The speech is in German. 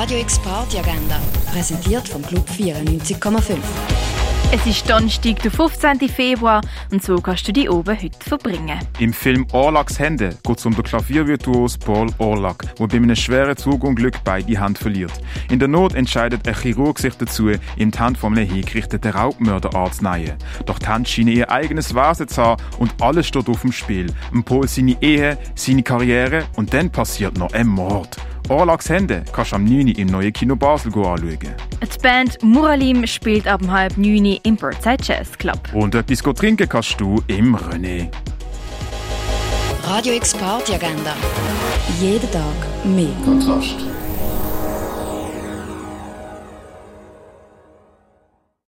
Radio X Party Agenda, präsentiert vom Club 94,5. Es ist Donnerstag, der 15. Februar und so kannst du die oben heute verbringen. Im Film Orlaks Hände geht es um den Klaviervirtuos Paul Orlak, der bei einem schweren Zugunglück beide Hand verliert. In der Not entscheidet ein Chirurg sich dazu, ihm die Hand vom hingerichteten Raubmörder anzunehmen. Doch die Hand scheint ihr eigenes Wesen zu haben und alles steht auf dem Spiel. Im Paul seine Ehe, seine Karriere und dann passiert noch ein Mord. Orlaks Hände kannst du am 9. im neuen Kino Basel anschauen. Die Band Muralim spielt ab halb 9 im Birdside Jazz Club. Und etwas trinken kannst du im René. Radio X Party Agenda. Jeden Tag mehr. Kontrast.